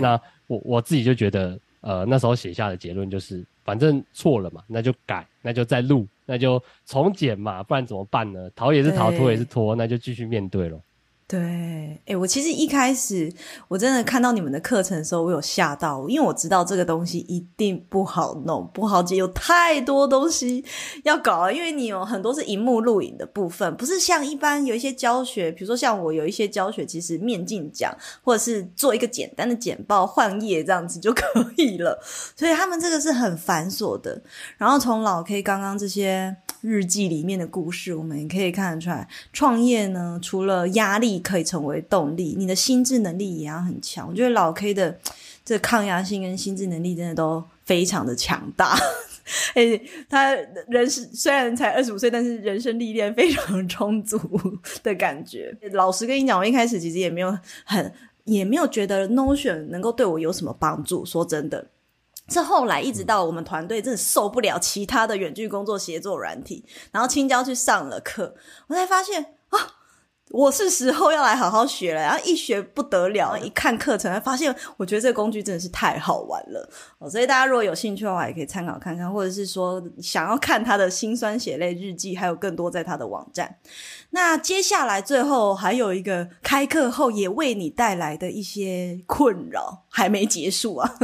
那我我自己就觉得。呃，那时候写下的结论就是，反正错了嘛，那就改，那就再录，那就重剪嘛，不然怎么办呢？逃也是逃，脱也是脱，那就继续面对咯。对，哎、我其实一开始我真的看到你们的课程的时候，我有吓到，因为我知道这个东西一定不好弄，不好解，有太多东西要搞。因为你有很多是荧幕录影的部分，不是像一般有一些教学，比如说像我有一些教学，其实面镜讲，或者是做一个简单的简报换页这样子就 [LAUGHS] 可以了。所以他们这个是很繁琐的。然后从老 K 刚刚这些日记里面的故事，我们也可以看得出来，创业呢，除了压力。可以成为动力，你的心智能力也要很强。我觉得老 K 的这抗压性跟心智能力真的都非常的强大。[LAUGHS] 哎、他人是虽然才二十五岁，但是人生历练非常充足的感觉。老实跟你讲，我一开始其实也没有很，也没有觉得 Notion 能够对我有什么帮助。说真的，是后来一直到我们团队真的受不了其他的远距工作协作软体，然后青椒去上了课，我才发现啊。我是时候要来好好学了，然后一学不得了，一看课程，发现我觉得这个工具真的是太好玩了哦。所以大家如果有兴趣的话，也可以参考看看，或者是说想要看他的辛酸血泪日记，还有更多在他的网站。那接下来最后还有一个开课后也为你带来的一些困扰还没结束啊。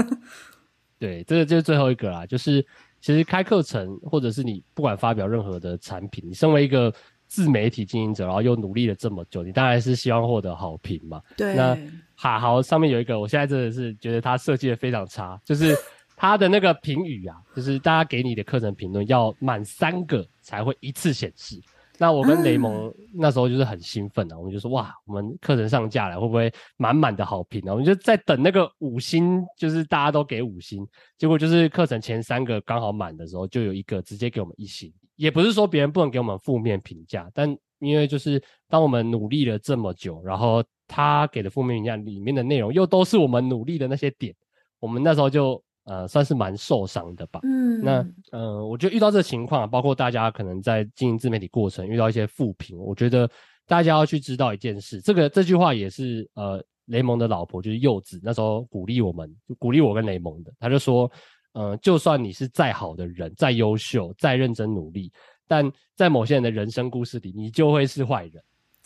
对，这个就是最后一个啦，就是其实开课程或者是你不管发表任何的产品，你身为一个。自媒体经营者，然后又努力了这么久，你当然是希望获得好评嘛。对。那哈豪上面有一个，我现在真的是觉得他设计的非常差，就是他的那个评语啊，就是大家给你的课程评论要满三个才会一次显示。那我跟雷蒙那时候就是很兴奋啊，我们就说哇，我们课程上架了，会不会满满的好评呢？我们就在等那个五星，就是大家都给五星，结果就是课程前三个刚好满的时候，就有一个直接给我们一星。也不是说别人不能给我们负面评价，但因为就是当我们努力了这么久，然后他给的负面评价里面的内容又都是我们努力的那些点，我们那时候就呃算是蛮受伤的吧。嗯，那呃我觉得遇到这个情况，包括大家可能在经营自媒体过程遇到一些负评，我觉得大家要去知道一件事，这个这句话也是呃雷蒙的老婆就是柚子那时候鼓励我们，就鼓励我跟雷蒙的，他就说。嗯、呃，就算你是再好的人，再优秀，再认真努力，但在某些人的人生故事里，你就会是坏人。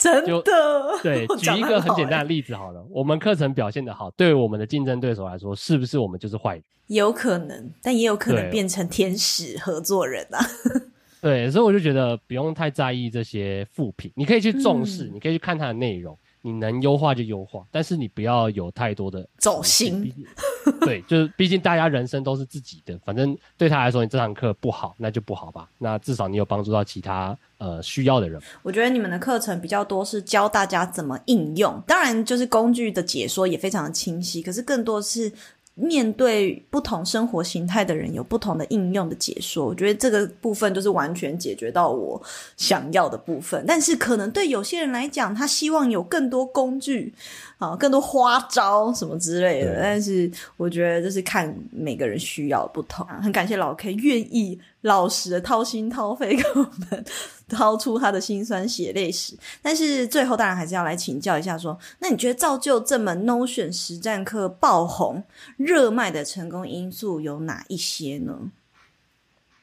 真的？[LAUGHS] 对，举一个很简单的例子好了，我们课程表现的好，对我们的竞争对手来说，是不是我们就是坏人？有可能，但也有可能变成天使合作人啊。[LAUGHS] 对，所以我就觉得不用太在意这些负评，你可以去重视，嗯、你可以去看它的内容。你能优化就优化，但是你不要有太多的走心。[LAUGHS] 对，就是毕竟大家人生都是自己的，反正对他来说，你这堂课不好，那就不好吧。那至少你有帮助到其他呃需要的人。我觉得你们的课程比较多是教大家怎么应用，当然就是工具的解说也非常的清晰，可是更多是。面对不同生活形态的人，有不同的应用的解说，我觉得这个部分就是完全解决到我想要的部分。但是可能对有些人来讲，他希望有更多工具啊，更多花招什么之类的。但是我觉得这是看每个人需要不同。很感谢老 K 愿意老实的掏心掏肺 [LAUGHS] 跟我们。掏出他的辛酸血泪史，但是最后当然还是要来请教一下说，说那你觉得造就这门 Notion 实战课爆红热卖的成功因素有哪一些呢？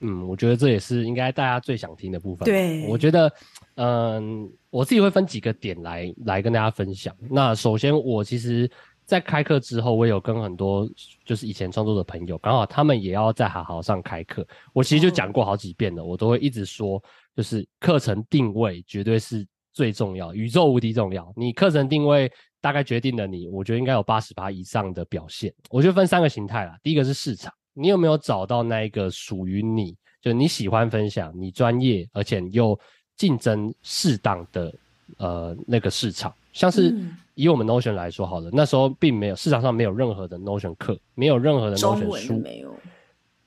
嗯，我觉得这也是应该大家最想听的部分。对，我觉得，嗯，我自己会分几个点来来跟大家分享。那首先，我其实在开课之后，我有跟很多就是以前创作的朋友，刚好他们也要在好好上开课，我其实就讲过好几遍了，我都会一直说。就是课程定位绝对是最重要，宇宙无敌重要。你课程定位大概决定了你，我觉得应该有八十八以上的表现。我就分三个形态啦，第一个是市场，你有没有找到那一个属于你，就你喜欢分享、你专业而且又竞争适当的呃那个市场？像是以我们 Notion 来说好了，那时候并没有市场上没有任何的 Notion 课，没有任何的 Notion 书，没有。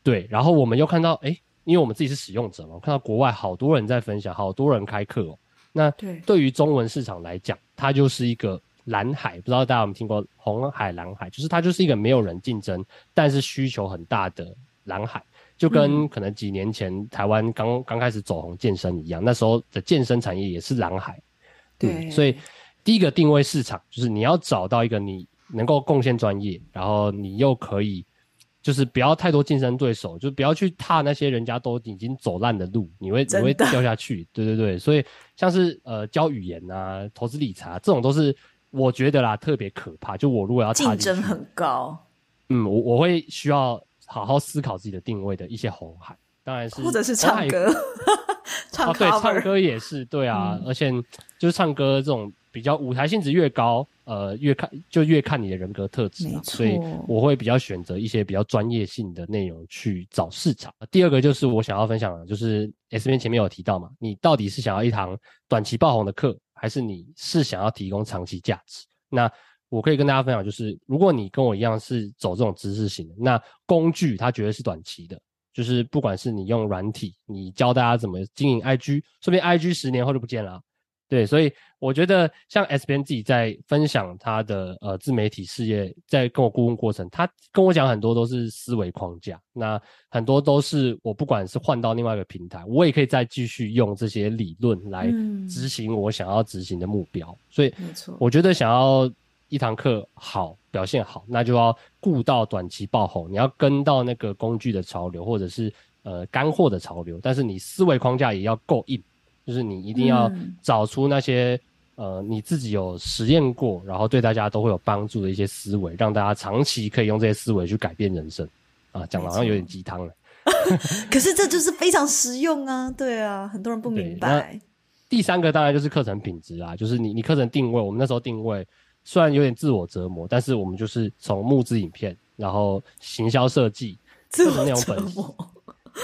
对，然后我们又看到哎。诶因为我们自己是使用者嘛，我看到国外好多人在分享，好多人开课哦。那对于中文市场来讲，它就是一个蓝海。不知道大家有没有听过红海、蓝海？就是它就是一个没有人竞争，但是需求很大的蓝海。就跟可能几年前台湾刚刚开始走红健身一样，那时候的健身产业也是蓝海。对，所以第一个定位市场就是你要找到一个你能够贡献专业，然后你又可以。就是不要太多竞争对手，就不要去踏那些人家都已经走烂的路，你会你会掉下去。[LAUGHS] 对对对，所以像是呃教语言啊、投资理财啊，这种都是我觉得啦特别可怕。就我如果要竞争很高，嗯，我我会需要好好思考自己的定位的一些红海，当然是或者是唱歌，[LAUGHS] 唱对，唱歌也是对啊，嗯、而且就是唱歌这种比较舞台性质越高。呃，越看就越看你的人格特质，所以我会比较选择一些比较专业性的内容去找市场。第二个就是我想要分享的，就是 S 边前面有提到嘛，你到底是想要一堂短期爆红的课，还是你是想要提供长期价值？那我可以跟大家分享，就是如果你跟我一样是走这种知识型的，那工具它绝对是短期的，就是不管是你用软体，你教大家怎么经营 IG，说不定 IG 十年后就不见了啊。对，所以我觉得像 S 编自己在分享他的呃自媒体事业，在跟我顾问过程，他跟我讲很多都是思维框架，那很多都是我不管是换到另外一个平台，我也可以再继续用这些理论来执行我想要执行的目标。嗯、所以，我觉得想要一堂课好表现好，那就要顾到短期爆红，你要跟到那个工具的潮流，或者是呃干货的潮流，但是你思维框架也要够硬。就是你一定要找出那些、嗯、呃你自己有实验过，然后对大家都会有帮助的一些思维，让大家长期可以用这些思维去改变人生啊。讲的好像有点鸡汤了 [LAUGHS] [LAUGHS] 可是这就是非常实用啊。对啊，很多人不明白。第三个当然就是课程品质啊，就是你你课程定位，我们那时候定位虽然有点自我折磨，但是我们就是从募资影片，然后行销设计，自我折磨。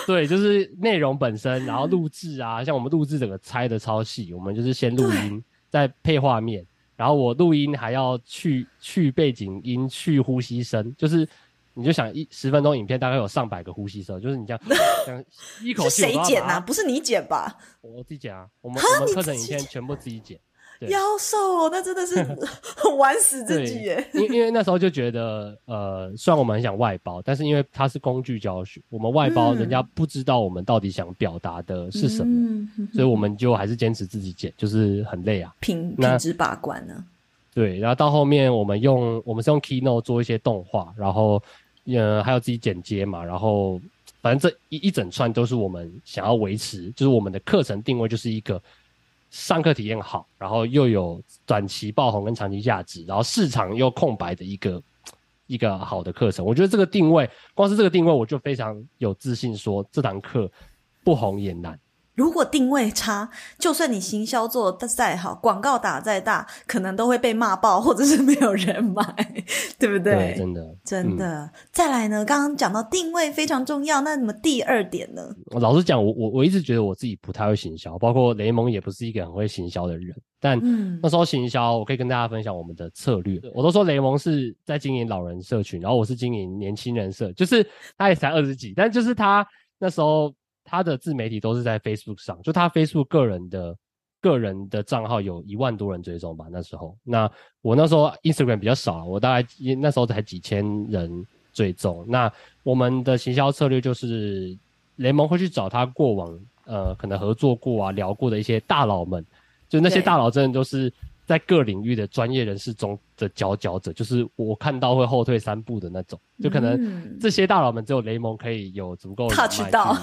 对，就是内容本身，然后录制啊，像我们录制整个拆的超细，我们就是先录音，再配画面，然后我录音还要去去背景音、去呼吸声，就是你就想一十分钟影片大概有上百个呼吸声，就是你这样 [LAUGHS] 这样一口气。谁剪啊？不是你剪吧？我自己剪啊，我们我们课程影片全部自己剪。夭寿哦，那真的是 [LAUGHS] 玩死自己耶！因因为那时候就觉得，呃，虽然我们很想外包，但是因为它是工具教学，我们外包人家不知道我们到底想表达的是什么，嗯、所以我们就还是坚持自己剪，就是很累啊，品品质把关呢。对，然后到后面我们用我们是用 Keynote 做一些动画，然后呃还有自己剪接嘛，然后反正这一一整串都是我们想要维持，就是我们的课程定位就是一个。上课体验好，然后又有短期爆红跟长期价值，然后市场又空白的一个一个好的课程，我觉得这个定位，光是这个定位，我就非常有自信说这堂课不红也难。如果定位差，就算你行销做的再好，广告打再大，可能都会被骂爆，或者是没有人买，对不对？对，真的，真的。嗯、再来呢，刚刚讲到定位非常重要，那怎么第二点呢？老实讲，我我我一直觉得我自己不太会行销，包括雷蒙也不是一个很会行销的人。但那时候行销，我可以跟大家分享我们的策略。嗯、我都说雷蒙是在经营老人社群，然后我是经营年轻人社，就是他也才二十几，但就是他那时候。他的自媒体都是在 Facebook 上，就他 Facebook 个人的个人的账号有一万多人追踪吧。那时候，那我那时候 Instagram 比较少，我大概那时候才几千人追踪。那我们的行销策略就是，联盟会去找他过往呃可能合作过啊聊过的一些大佬们，就那些大佬真的都是。在各领域的专业人士中的佼佼者，就是我看到会后退三步的那种，就可能这些大佬们只有雷蒙可以有足够的渠道，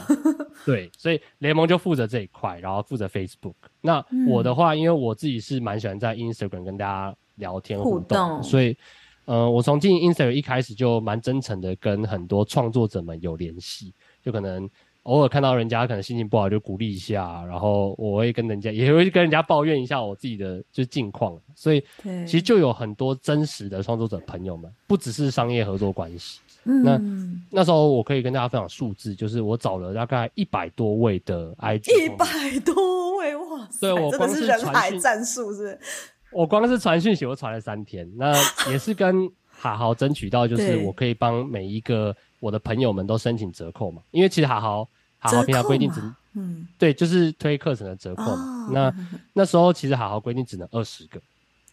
对，所以雷蒙就负责这一块，然后负责 Facebook。那我的话，因为我自己是蛮喜欢在 Instagram 跟大家聊天互动，互动所以，呃，我从进 Instagram 一开始就蛮真诚的跟很多创作者们有联系，就可能。偶尔看到人家可能心情不好，就鼓励一下，然后我会跟人家也会跟人家抱怨一下我自己的就是近况，所以其实就有很多真实的创作者朋友们，不只是商业合作关系。嗯、那那时候我可以跟大家分享数字，就是我找了大概一百多位的 IG，一百多位哇塞！对，我光是人海战术是，我光是传讯息我传了三天，那 [LAUGHS] 也是跟哈豪争取到，就是我可以帮每一个我的朋友们都申请折扣嘛，因为其实哈豪。好好平常规定只，嗯，对，就是推课程的折扣嘛。哦、那那时候其实好好规定只能二十个，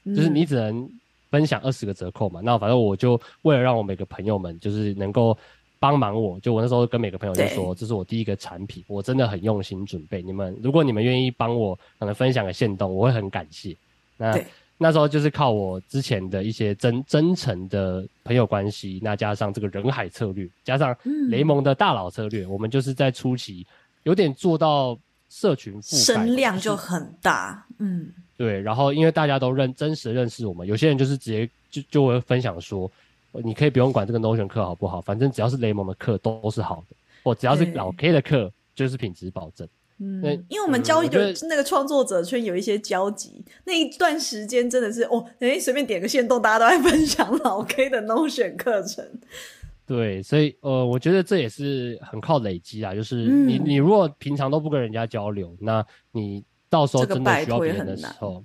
嗯、就是你只能分享二十个折扣嘛。那反正我就为了让我每个朋友们就是能够帮忙我，就我那时候跟每个朋友就说，这是我第一个产品，我真的很用心准备。你们如果你们愿意帮我可能分享个限动，我会很感谢。那那时候就是靠我之前的一些真真诚的朋友关系，那加上这个人海策略，加上雷蒙的大佬策略，嗯、我们就是在初期有点做到社群覆盖，声量就很大。嗯，对。然后因为大家都认真实认识我们，有些人就是直接就就会分享说，你可以不用管这个 Notion 课好不好，反正只要是雷蒙的课都是好的，或只要是老 K 的课就是品质保证。嗯，因为我们交有那个创作者圈有一些交集，那一段时间真的是哦，哎，随便点个线动，大家都在分享老 K 的 Notion 课程。对，所以呃，我觉得这也是很靠累积啊，就是你、嗯、你如果平常都不跟人家交流，那你到时候真的需要别人的时候，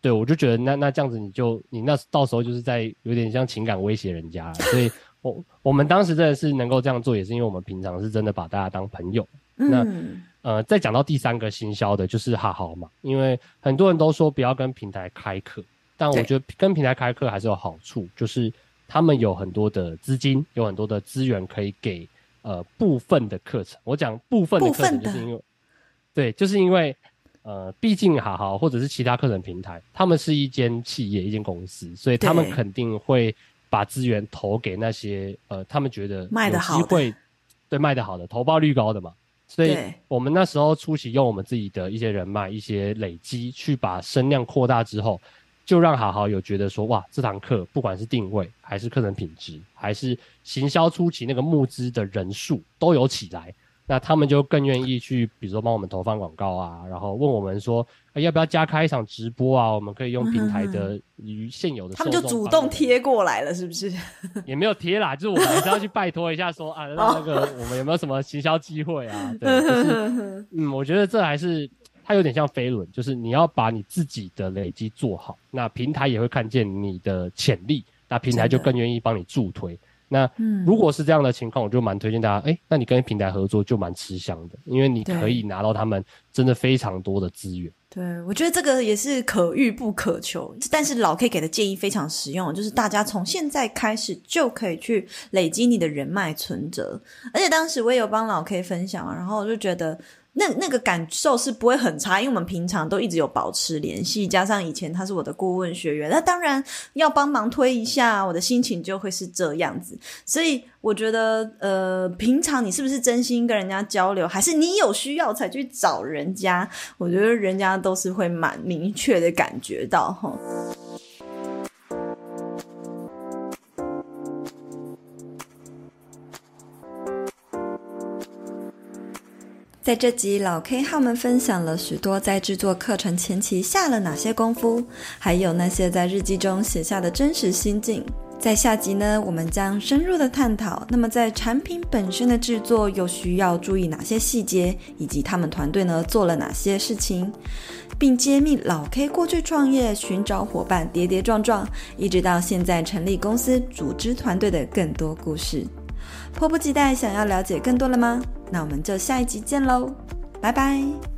对，我就觉得那那这样子你就你那到时候就是在有点像情感威胁人家，所以 [LAUGHS] 我我们当时真的是能够这样做，也是因为我们平常是真的把大家当朋友。嗯、那呃，再讲到第三个行销的，就是哈好嘛。因为很多人都说不要跟平台开课，但我觉得跟平台开课还是有好处，就是他们有很多的资金，有很多的资源可以给呃部分的课程。我讲部分的课程，就是因为对，就是因为呃，毕竟好好或者是其他课程平台，他们是一间企业，一间公司，所以他们肯定会把资源投给那些呃，他们觉得卖的好的，对，卖的好的，投报率高的嘛。所以，我们那时候初期用我们自己的一些人脉、一些累积，去把声量扩大之后，就让好好有觉得说，哇，这堂课不管是定位，还是课程品质，还是行销初期那个募资的人数，都有起来。那他们就更愿意去，比如说帮我们投放广告啊，然后问我们说，欸、要不要加开一场直播啊？我们可以用平台的与现有的，他们就主动贴过来了，是不是？[LAUGHS] 也没有贴啦，就是我们还是要去拜托一下说，说 [LAUGHS] 啊，那个我们有没有什么行销机会啊？[LAUGHS] 对，就是，嗯，我觉得这还是它有点像飞轮，就是你要把你自己的累积做好，那平台也会看见你的潜力，那平台就更愿意帮你助推。那如果是这样的情况，我就蛮推荐大家，哎、欸，那你跟平台合作就蛮吃香的，因为你可以拿到他们真的非常多的资源。对，我觉得这个也是可遇不可求，但是老 K 给的建议非常实用，就是大家从现在开始就可以去累积你的人脉存折，而且当时我也有帮老 K 分享，然后我就觉得。那那个感受是不会很差，因为我们平常都一直有保持联系，加上以前他是我的顾问学员，那当然要帮忙推一下，我的心情就会是这样子。所以我觉得，呃，平常你是不是真心跟人家交流，还是你有需要才去找人家？我觉得人家都是会蛮明确的感觉到，齁。在这集，老 K 和我们分享了许多在制作课程前期下了哪些功夫，还有那些在日记中写下的真实心境。在下集呢，我们将深入的探讨，那么在产品本身的制作又需要注意哪些细节，以及他们团队呢做了哪些事情，并揭秘老 K 过去创业、寻找伙伴、跌跌撞撞，一直到现在成立公司、组织团队的更多故事。迫不及待想要了解更多了吗？那我们就下一集见喽，拜拜。